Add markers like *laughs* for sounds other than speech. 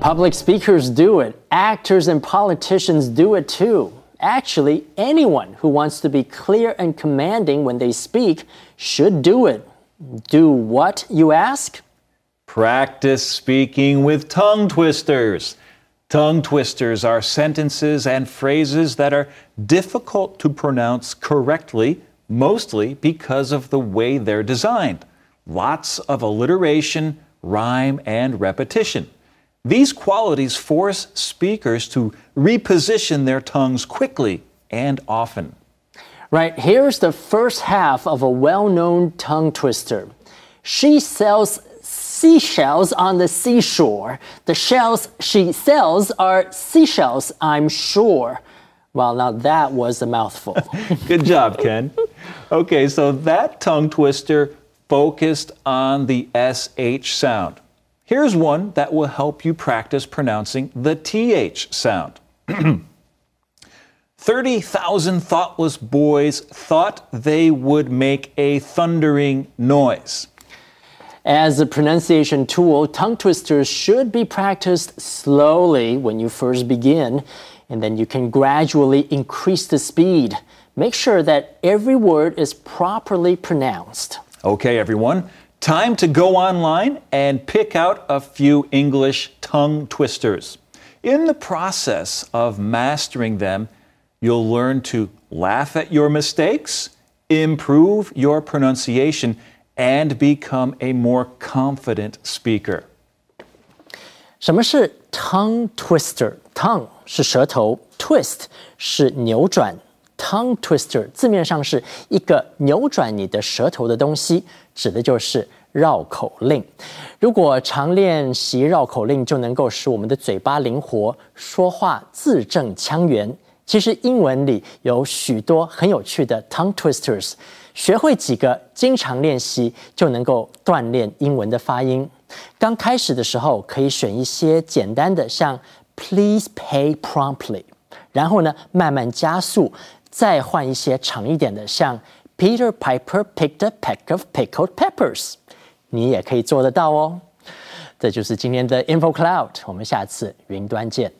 Public speakers do it, actors and politicians do it too. Actually, anyone who wants to be clear and commanding when they speak should do it. Do what, you ask? Practice speaking with tongue twisters. Tongue twisters are sentences and phrases that are difficult to pronounce correctly, mostly because of the way they're designed. Lots of alliteration, rhyme, and repetition. These qualities force speakers to reposition their tongues quickly and often. Right, here's the first half of a well known tongue twister. She sells seashells on the seashore. The shells she sells are seashells, I'm sure. Well, now that was a mouthful. *laughs* *laughs* Good job, Ken. Okay, so that tongue twister focused on the SH sound. Here's one that will help you practice pronouncing the TH sound. *clears throat* 30,000 thoughtless boys thought they would make a thundering noise. As a pronunciation tool, tongue twisters should be practiced slowly when you first begin, and then you can gradually increase the speed. Make sure that every word is properly pronounced. Okay, everyone. Time to go online and pick out a few English tongue twisters. In the process of mastering them, you'll learn to laugh at your mistakes, improve your pronunciation, and become a more confident speaker. 什么是 tongue twister？tongue 是舌头，twist 是扭转。 tongue twister 字面上是一个扭转你的舌头的东西，指的就是绕口令。如果常练习绕口令，就能够使我们的嘴巴灵活，说话字正腔圆。其实英文里有许多很有趣的 tongue twisters，学会几个，经常练习就能够锻炼英文的发音。刚开始的时候，可以选一些简单的，像 Please pay promptly，然后呢，慢慢加速。再换一些长一点的，像 Peter Piper picked a peck of pickled peppers，你也可以做得到哦。这就是今天的 Info Cloud，我们下次云端见。